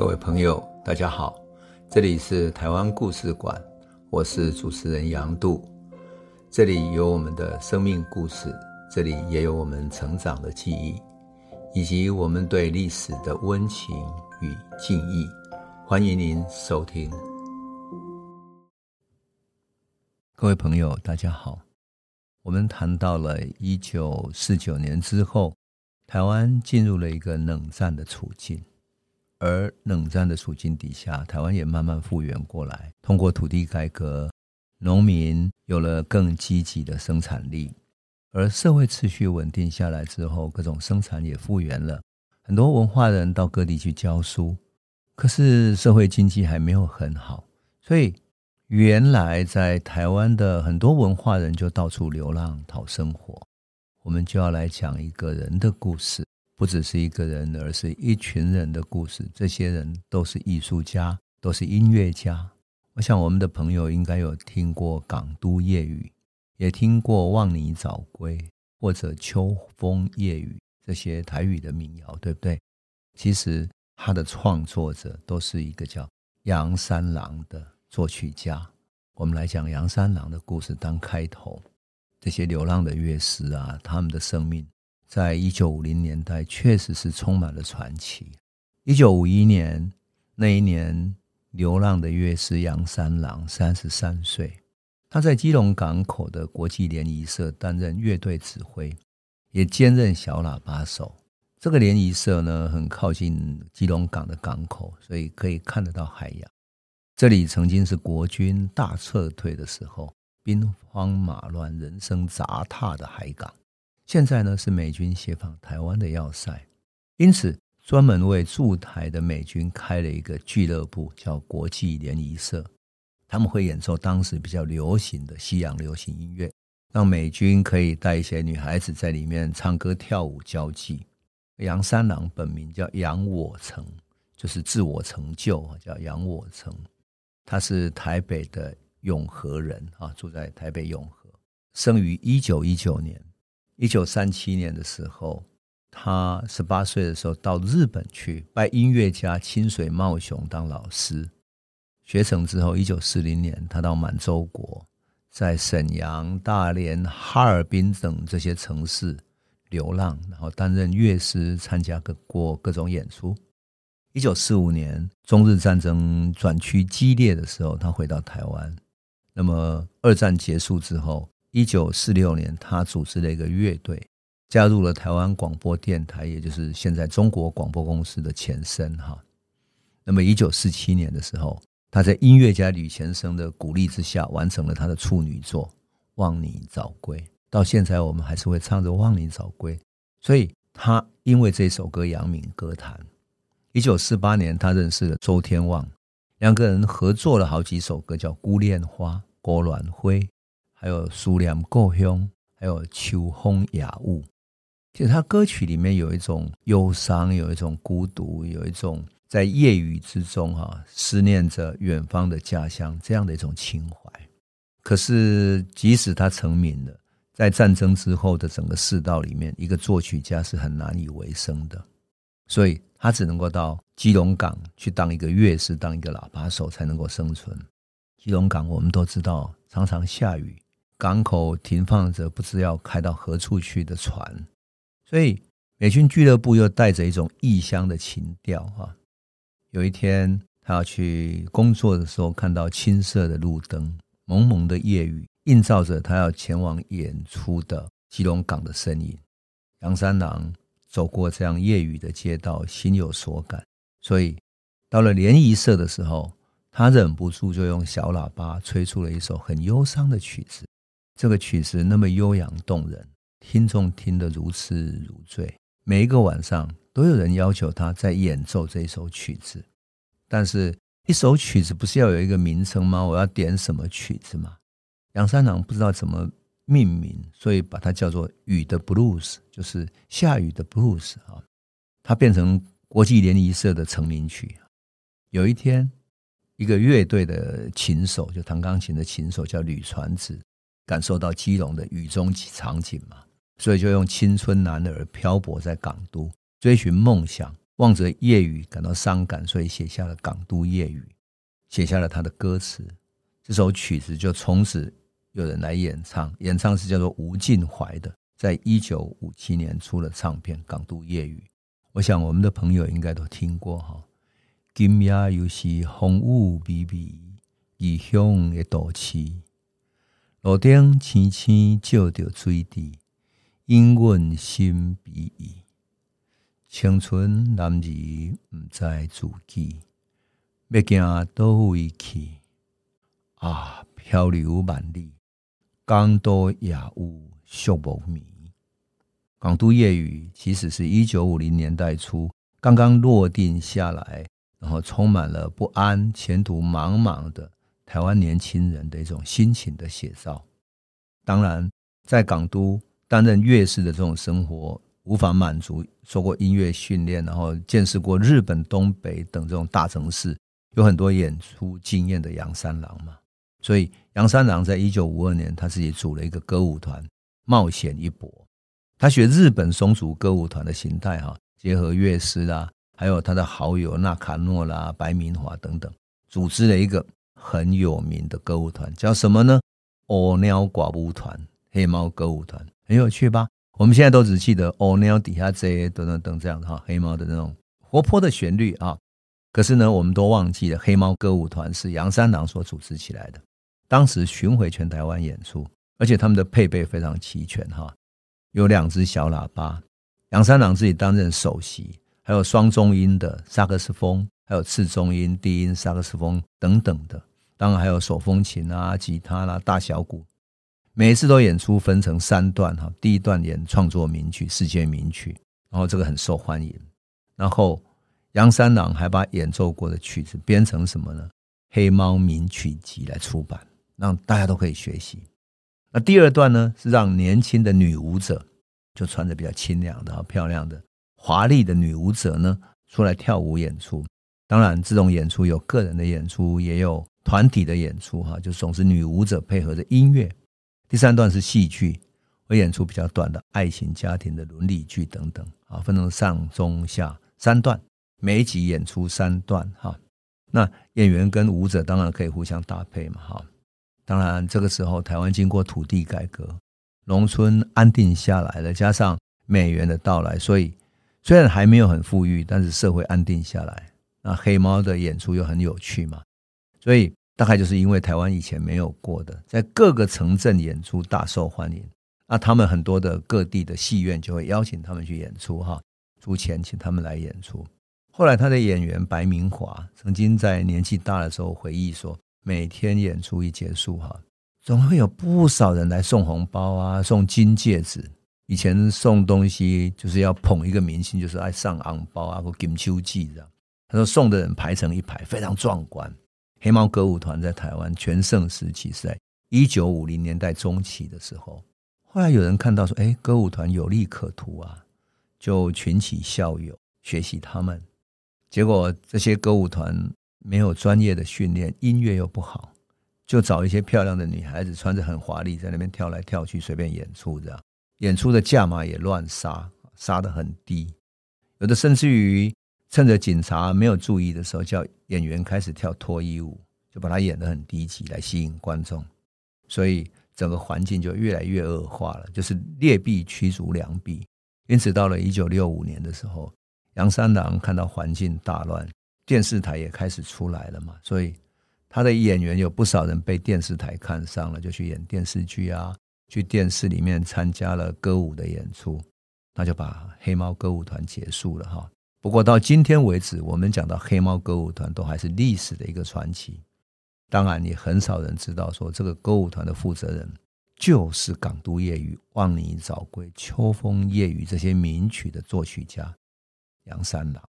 各位朋友，大家好，这里是台湾故事馆，我是主持人杨度，这里有我们的生命故事，这里也有我们成长的记忆，以及我们对历史的温情与敬意。欢迎您收听。各位朋友，大家好，我们谈到了一九四九年之后，台湾进入了一个冷战的处境。而冷战的处境底下，台湾也慢慢复原过来。通过土地改革，农民有了更积极的生产力，而社会秩序稳定下来之后，各种生产也复原了。很多文化人到各地去教书，可是社会经济还没有很好，所以原来在台湾的很多文化人就到处流浪讨生活。我们就要来讲一个人的故事。不只是一个人，而是一群人的故事。这些人都是艺术家，都是音乐家。我想我们的朋友应该有听过《港都夜雨》，也听过《望你早归》或者《秋风夜雨》这些台语的民谣，对不对？其实他的创作者都是一个叫杨三郎的作曲家。我们来讲杨三郎的故事当开头。这些流浪的乐师啊，他们的生命。在一九五零年代，确实是充满了传奇。一九五一年那一年，流浪的乐师杨三郎三十三岁，他在基隆港口的国际联谊社担任乐队指挥，也兼任小喇叭手。这个联谊社呢，很靠近基隆港的港口，所以可以看得到海洋。这里曾经是国军大撤退的时候，兵荒马乱、人生杂沓的海港。现在呢，是美军协防台湾的要塞，因此专门为驻台的美军开了一个俱乐部，叫国际联谊社。他们会演奏当时比较流行的西洋流行音乐，让美军可以带一些女孩子在里面唱歌跳舞交际。杨三郎本名叫杨我成，就是自我成就，叫杨我成。他是台北的永和人啊，住在台北永和，生于一九一九年。一九三七年的时候，他十八岁的时候到日本去拜音乐家清水茂雄当老师，学成之后，一九四零年他到满洲国，在沈阳、大连、哈尔滨等这些城市流浪，然后担任乐师，参加各过各种演出。一九四五年中日战争转趋激烈的时候，他回到台湾。那么二战结束之后。一九四六年，他组织了一个乐队，加入了台湾广播电台，也就是现在中国广播公司的前身哈。那么，一九四七年的时候，他在音乐家吕前生的鼓励之下，完成了他的处女作《望你早归》。到现在，我们还是会唱着《望你早归》，所以他因为这首歌扬名歌坛。一九四八年，他认识了周天旺，两个人合作了好几首歌，叫《孤恋花》《郭鸾辉》。还有思念故乡，还有秋风雅雾。其实他歌曲里面有一种忧伤，有一种孤独，有一种在夜雨之中哈思念着远方的家乡这样的一种情怀。可是即使他成名了，在战争之后的整个世道里面，一个作曲家是很难以为生的，所以他只能够到基隆港去当一个乐师，当一个喇叭手才能够生存。基隆港我们都知道，常常下雨。港口停放着不知要开到何处去的船，所以美军俱乐部又带着一种异乡的情调哈。有一天他要去工作的时候，看到青色的路灯，蒙蒙的夜雨，映照着他要前往演出的基隆港的身影。杨三郎走过这样夜雨的街道，心有所感，所以到了联谊社的时候，他忍不住就用小喇叭吹出了一首很忧伤的曲子。这个曲子那么悠扬动人，听众听得如痴如醉。每一个晚上都有人要求他在演奏这一首曲子，但是一首曲子不是要有一个名称吗？我要点什么曲子吗？杨三郎不知道怎么命名，所以把它叫做《雨的 blues》，就是下雨的 blues 啊。它变成国际联谊社的成名曲。有一天，一个乐队的琴手，就弹钢琴的琴手叫吕传子。感受到基隆的雨中场景嘛，所以就用青春男儿漂泊在港都，追寻梦想，望着夜雨感到伤感，所以写下了《港都夜雨》，写下了他的歌词。这首曲子就从此有人来演唱，演唱是叫做吴晋淮的，在一九五七年出了唱片《港都夜雨》。我想我们的朋友应该都听过哈。今夜又是风雨微微，异乡的都市，路灯青青照着水滴，因阮心比意。青春男儿不知自己，要行倒位去？啊，漂流万里，港都夜雾宿无眠。港都夜雨其实是一九五零年代初刚刚落定下来，然后充满了不安、前途茫茫的台湾年轻人的一种心情的写照。当然，在港都担任乐师的这种生活。无法满足受过音乐训练，然后见识过日本东北等这种大城市，有很多演出经验的杨三郎嘛。所以杨三郎在一九五二年，他自己组了一个歌舞团，冒险一搏。他学日本松竹歌舞团的形态，哈，结合乐师啦，还有他的好友纳卡诺啦、白明华等等，组织了一个很有名的歌舞团，叫什么呢？乌猫歌舞团，黑猫歌舞团，很有趣吧？我们现在都只记得哦，鸟底下这些等等等这样的哈，黑猫的那种活泼的旋律啊。可是呢，我们都忘记了黑猫歌舞团是杨三郎所组织起来的。当时巡回全台湾演出，而且他们的配备非常齐全哈，有两只小喇叭，杨三郎自己担任首席，还有双中音的萨克斯风，还有次中音、低音萨克斯风等等的，当然还有手风琴啊、吉他啦、大小鼓。每一次都演出分成三段哈，第一段演创作名曲、世界名曲，然后这个很受欢迎。然后杨三郎还把演奏过的曲子编成什么呢？黑猫名曲集来出版，让大家都可以学习。那第二段呢，是让年轻的女舞者，就穿着比较清凉的、漂亮的、华丽的女舞者呢，出来跳舞演出。当然，这种演出有个人的演出，也有团体的演出哈，就总是女舞者配合着音乐。第三段是戏剧，会演出比较短的爱情、家庭的伦理剧等等啊，分成上中下三段，每一集演出三段哈。那演员跟舞者当然可以互相搭配嘛哈。当然这个时候台湾经过土地改革，农村安定下来了，加上美元的到来，所以虽然还没有很富裕，但是社会安定下来。那黑猫的演出又很有趣嘛，所以。大概就是因为台湾以前没有过的，在各个城镇演出大受欢迎，那他们很多的各地的戏院就会邀请他们去演出，哈，出钱请他们来演出。后来他的演员白明华曾经在年纪大的时候回忆说，每天演出一结束，哈，总会有不少人来送红包啊，送金戒指。以前送东西就是要捧一个明星，就是爱上昂包啊或金秋季这样。他说送的人排成一排，非常壮观。黑猫歌舞团在台湾全盛时期是在一九五零年代中期的时候，后来有人看到说：“哎，歌舞团有利可图啊！”就群起校友学习他们。结果这些歌舞团没有专业的训练，音乐又不好，就找一些漂亮的女孩子，穿着很华丽，在那边跳来跳去，随便演出这样。演出的价码也乱杀，杀得很低，有的甚至于。趁着警察没有注意的时候，叫演员开始跳脱衣舞，就把他演得很低级来吸引观众，所以整个环境就越来越恶化了，就是劣币驱逐良币。因此，到了一九六五年的时候，杨三郎看到环境大乱，电视台也开始出来了嘛，所以他的演员有不少人被电视台看上了，就去演电视剧啊，去电视里面参加了歌舞的演出，那就把黑猫歌舞团结束了哈。不过到今天为止，我们讲到黑猫歌舞团都还是历史的一个传奇。当然，也很少人知道说这个歌舞团的负责人就是《港都夜雨》《望你早归》《秋风夜雨》这些名曲的作曲家杨三郎。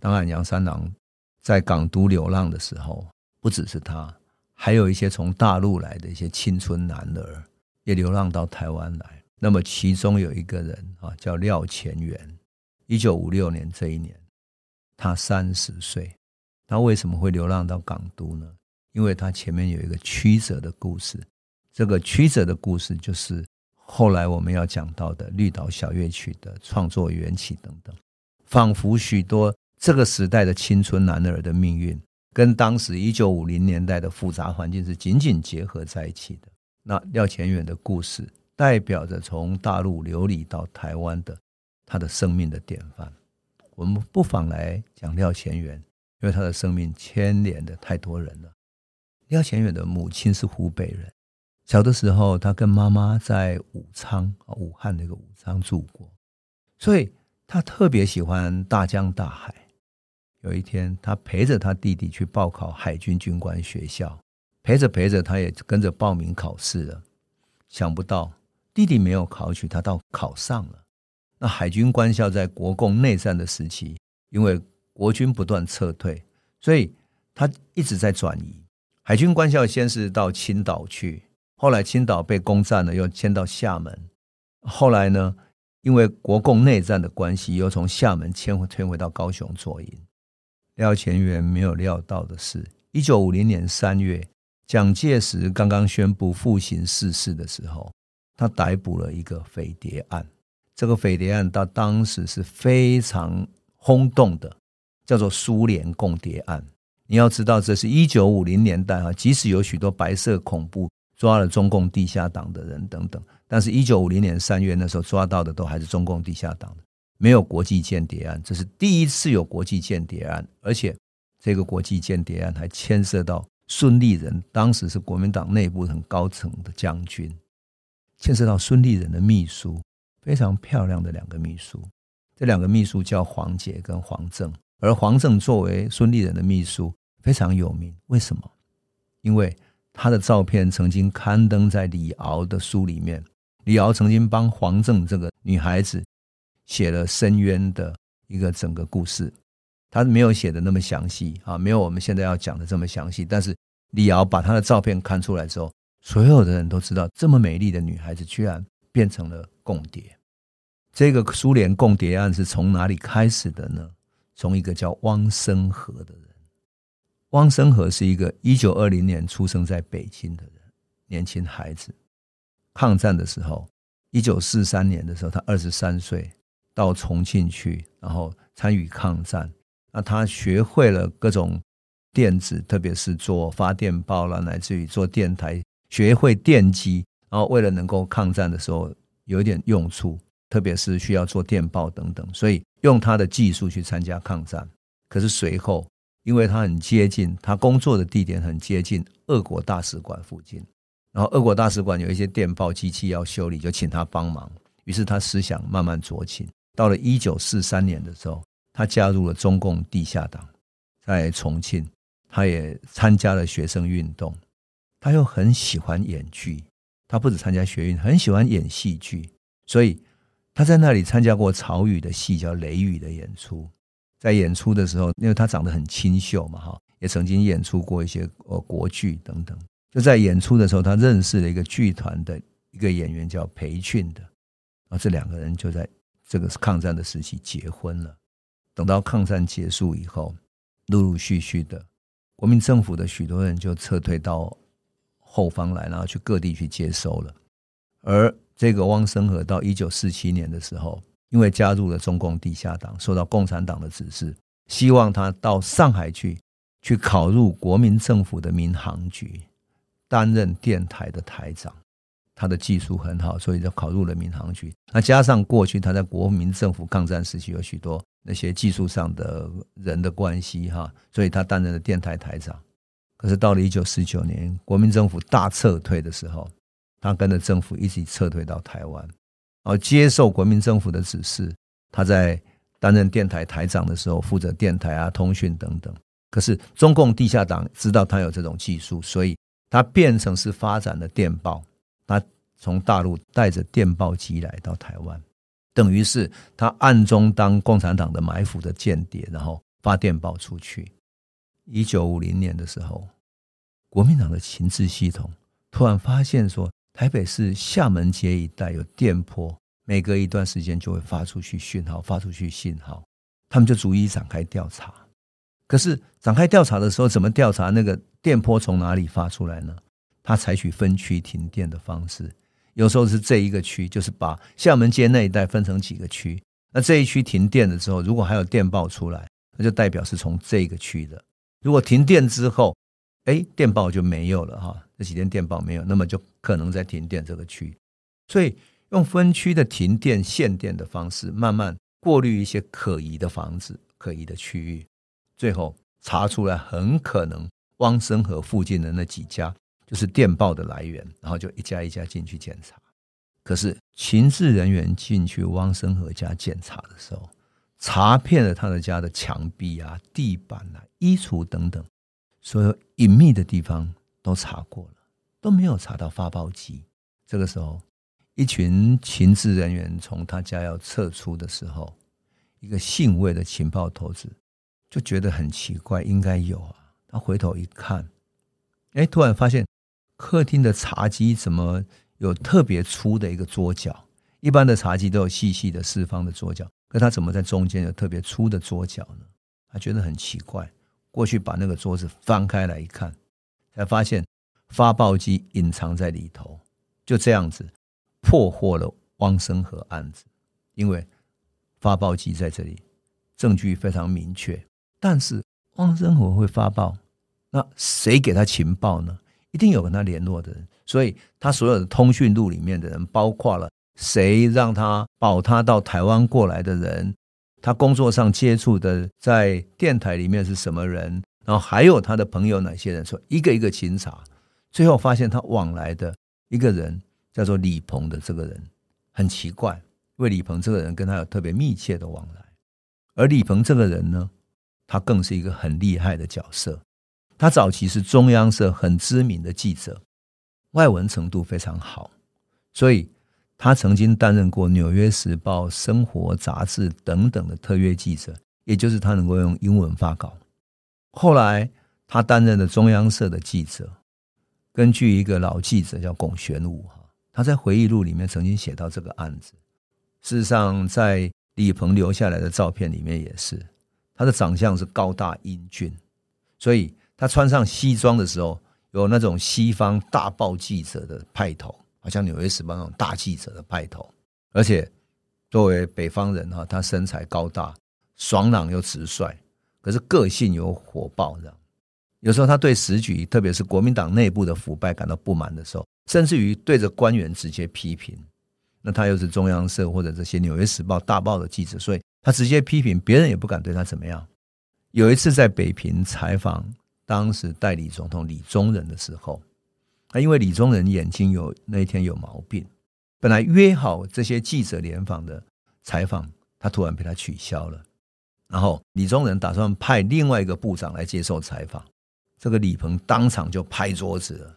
当然，杨三郎在港都流浪的时候，不只是他，还有一些从大陆来的一些青春男儿也流浪到台湾来。那么其中有一个人啊，叫廖乾元。一九五六年这一年，他三十岁。他为什么会流浪到港都呢？因为他前面有一个曲折的故事。这个曲折的故事就是后来我们要讲到的绿岛小乐曲的创作缘起等等。仿佛许多这个时代的青春男儿的命运，跟当时一九五零年代的复杂环境是紧紧结合在一起的。那廖乾元的故事，代表着从大陆流离到台湾的他的生命的典范。我们不妨来讲廖乾元，因为他的生命牵连的太多人了。廖乾元的母亲是湖北人，小的时候他跟妈妈在武昌，武汉那个武昌住过，所以他特别喜欢大江大海。有一天，他陪着他弟弟去报考海军军官学校。陪着陪着，他也跟着报名考试了。想不到弟弟没有考取，他倒考上了。那海军官校在国共内战的时期，因为国军不断撤退，所以他一直在转移。海军官校先是到青岛去，后来青岛被攻占了，又迁到厦门。后来呢，因为国共内战的关系，又从厦门迁回迁回到高雄做营。廖乾元没有料到的是，一九五零年三月。蒋介石刚刚宣布复行逝世的时候，他逮捕了一个匪谍案。这个匪谍案到当时是非常轰动的，叫做苏联共谍案。你要知道，这是一九五零年代啊，即使有许多白色恐怖抓了中共地下党的人等等，但是一九五零年三月那时候抓到的都还是中共地下党的，没有国际间谍案。这是第一次有国际间谍案，而且这个国际间谍案还牵涉到。孙立人当时是国民党内部很高层的将军，牵涉到孙立人的秘书，非常漂亮的两个秘书。这两个秘书叫黄杰跟黄正，而黄正作为孙立人的秘书非常有名。为什么？因为他的照片曾经刊登在李敖的书里面。李敖曾经帮黄正这个女孩子写了深渊的一个整个故事。他没有写的那么详细啊，没有我们现在要讲的这么详细。但是李敖把他的照片看出来之后，所有的人都知道，这么美丽的女孩子居然变成了共谍。这个苏联共谍案是从哪里开始的呢？从一个叫汪生和的人。汪生和是一个一九二零年出生在北京的人，年轻孩子。抗战的时候，一九四三年的时候，他二十三岁，到重庆去，然后参与抗战。那他学会了各种电子，特别是做发电报了，乃至于做电台，学会电机。然后为了能够抗战的时候有一点用处，特别是需要做电报等等，所以用他的技术去参加抗战。可是随后，因为他很接近，他工作的地点很接近俄国大使馆附近，然后俄国大使馆有一些电报机器要修理，就请他帮忙。于是他思想慢慢酌情。到了一九四三年的时候。他加入了中共地下党，在重庆，他也参加了学生运动。他又很喜欢演剧，他不止参加学运，很喜欢演戏剧。所以他在那里参加过曹禺的戏，叫《雷雨》的演出。在演出的时候，因为他长得很清秀嘛，哈，也曾经演出过一些呃国剧等等。就在演出的时候，他认识了一个剧团的一个演员叫裴俊的，然后这两个人就在这个抗战的时期结婚了。等到抗战结束以后，陆陆续续的国民政府的许多人就撤退到后方来，然后去各地去接收了。而这个汪生和到一九四七年的时候，因为加入了中共地下党，受到共产党的指示，希望他到上海去，去考入国民政府的民航局，担任电台的台长。他的技术很好，所以就考入了民航局。那加上过去他在国民政府抗战时期有许多那些技术上的人的关系哈，所以他担任了电台台长。可是到了一九四九年，国民政府大撤退的时候，他跟着政府一起撤退到台湾，然后接受国民政府的指示，他在担任电台台长的时候，负责电台啊、通讯等等。可是中共地下党知道他有这种技术，所以他变成是发展的电报。他从大陆带着电报机来到台湾，等于是他暗中当共产党的埋伏的间谍，然后发电报出去。一九五零年的时候，国民党的情治系统突然发现说，台北市厦门街一带有电波，每隔一段时间就会发出去讯号，发出去信号，他们就逐一展开调查。可是展开调查的时候，怎么调查那个电波从哪里发出来呢？他采取分区停电的方式，有时候是这一个区，就是把厦门街那一带分成几个区。那这一区停电了之后，如果还有电报出来，那就代表是从这个区的。如果停电之后，哎，电报就没有了哈，这几天电报没有，那么就可能在停电这个区。所以用分区的停电限电的方式，慢慢过滤一些可疑的房子、可疑的区域，最后查出来很可能汪生和附近的那几家就是电报的来源，然后就一家一家进去检查。可是情治人员进去汪生和家检查的时候，查遍了他的家的墙壁啊、地板啊、衣橱等等，所有隐秘的地方都查过了，都没有查到发报机。这个时候，一群情治人员从他家要撤出的时候，一个姓魏的情报头子就觉得很奇怪，应该有啊。他回头一看，哎，突然发现客厅的茶几怎么有特别粗的一个桌角？一般的茶几都有细细的四方的桌角。可他怎么在中间有特别粗的桌角呢？他觉得很奇怪，过去把那个桌子翻开来一看，才发现发报机隐藏在里头。就这样子破获了汪生和案子，因为发报机在这里，证据非常明确。但是汪生和会发报，那谁给他情报呢？一定有跟他联络的人，所以他所有的通讯录里面的人，包括了。谁让他保他到台湾过来的人？他工作上接触的在电台里面是什么人？然后还有他的朋友哪些人？说一个一个清查，最后发现他往来的一个人叫做李鹏的这个人很奇怪，因为李鹏这个人跟他有特别密切的往来，而李鹏这个人呢，他更是一个很厉害的角色。他早期是中央社很知名的记者，外文程度非常好，所以。他曾经担任过《纽约时报》、《生活杂志》等等的特约记者，也就是他能够用英文发稿。后来他担任了中央社的记者。根据一个老记者叫龚玄武哈，他在回忆录里面曾经写到这个案子。事实上，在李鹏留下来的照片里面也是，他的长相是高大英俊，所以他穿上西装的时候，有那种西方大报记者的派头。好像《纽约时报》那种大记者的派头，而且作为北方人哈，他身材高大、爽朗又直率，可是个性有火爆。的，有时候他对时局，特别是国民党内部的腐败感到不满的时候，甚至于对着官员直接批评。那他又是中央社或者这些《纽约时报》大报的记者，所以他直接批评，别人也不敢对他怎么样。有一次在北平采访当时代理总统李宗仁的时候。因为李宗仁眼睛有那一天有毛病，本来约好这些记者联访的采访，他突然被他取消了。然后李宗仁打算派另外一个部长来接受采访，这个李鹏当场就拍桌子了，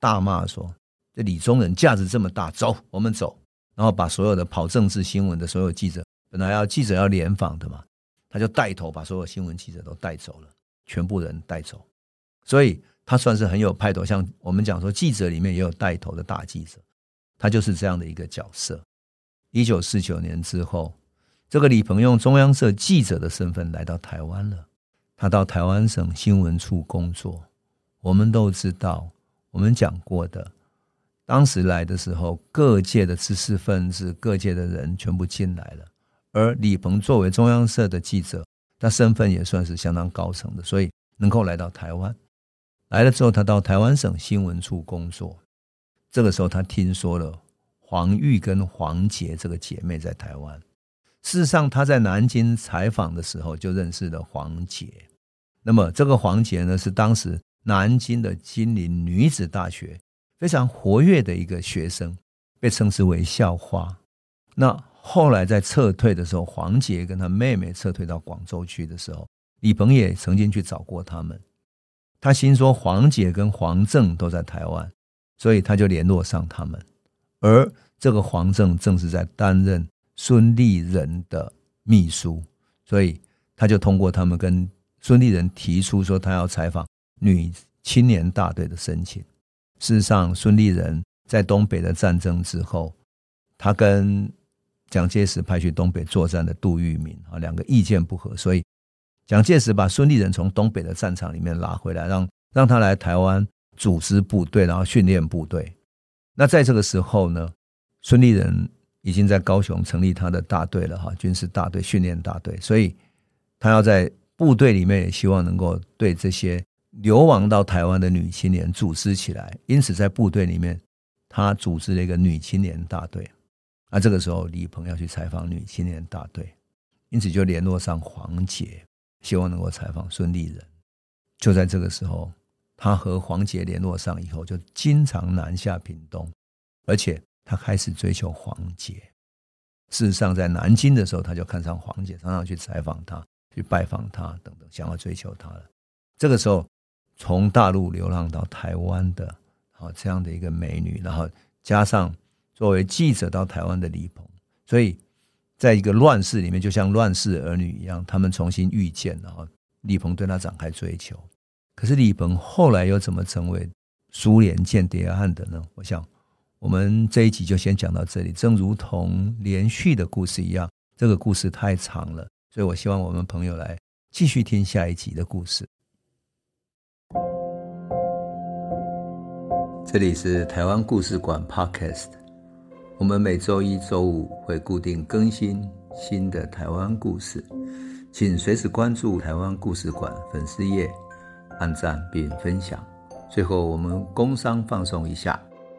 大骂说：“这李宗仁架子这么大，走，我们走。”然后把所有的跑政治新闻的所有记者，本来要记者要联访的嘛，他就带头把所有新闻记者都带走了，全部人带走，所以。他算是很有派头，像我们讲说，记者里面也有带头的大记者，他就是这样的一个角色。一九四九年之后，这个李鹏用中央社记者的身份来到台湾了。他到台湾省新闻处工作。我们都知道，我们讲过的，当时来的时候，各界的知识分子、各界的人全部进来了。而李鹏作为中央社的记者，他身份也算是相当高层的，所以能够来到台湾。来了之后，他到台湾省新闻处工作。这个时候，他听说了黄玉跟黄杰这个姐妹在台湾。事实上，他在南京采访的时候就认识了黄杰。那么，这个黄杰呢，是当时南京的金陵女子大学非常活跃的一个学生，被称之为校花。那后来在撤退的时候，黄杰跟他妹妹撤退到广州去的时候，李鹏也曾经去找过他们。他心说黄捷跟黄正都在台湾，所以他就联络上他们。而这个黄正正是在担任孙立人的秘书，所以他就通过他们跟孙立人提出说他要采访女青年大队的申请。事实上，孙立人在东北的战争之后，他跟蒋介石派去东北作战的杜聿明啊，两个意见不合，所以。蒋介石把孙立人从东北的战场里面拉回来，让让他来台湾组织部队，然后训练部队。那在这个时候呢，孙立人已经在高雄成立他的大队了哈，军事大队、训练大队。所以他要在部队里面也希望能够对这些流亡到台湾的女青年组织起来，因此在部队里面，他组织了一个女青年大队。那这个时候，李鹏要去采访女青年大队，因此就联络上黄杰，希望能够采访孙立人。就在这个时候，他和黄杰联络上以后，就经常南下屏东，而且他开始追求黄姐。事实上，在南京的时候，他就看上黄姐，常常去采访他，去拜访他，等等，想要追求他了。这个时候，从大陆流浪到台湾的啊这样的一个美女，然后加上作为记者到台湾的李鹏，所以在一个乱世里面，就像乱世儿女一样，他们重新遇见，然后李鹏对他展开追求。可是李鹏后来又怎么成为苏联间谍案的呢？我想。我们这一集就先讲到这里。正如同连续的故事一样，这个故事太长了，所以我希望我们朋友来继续听下一集的故事。这里是台湾故事馆 Podcast，我们每周一、周五会固定更新新的台湾故事，请随时关注台湾故事馆粉丝页，按赞并分享。最后，我们工商放松一下。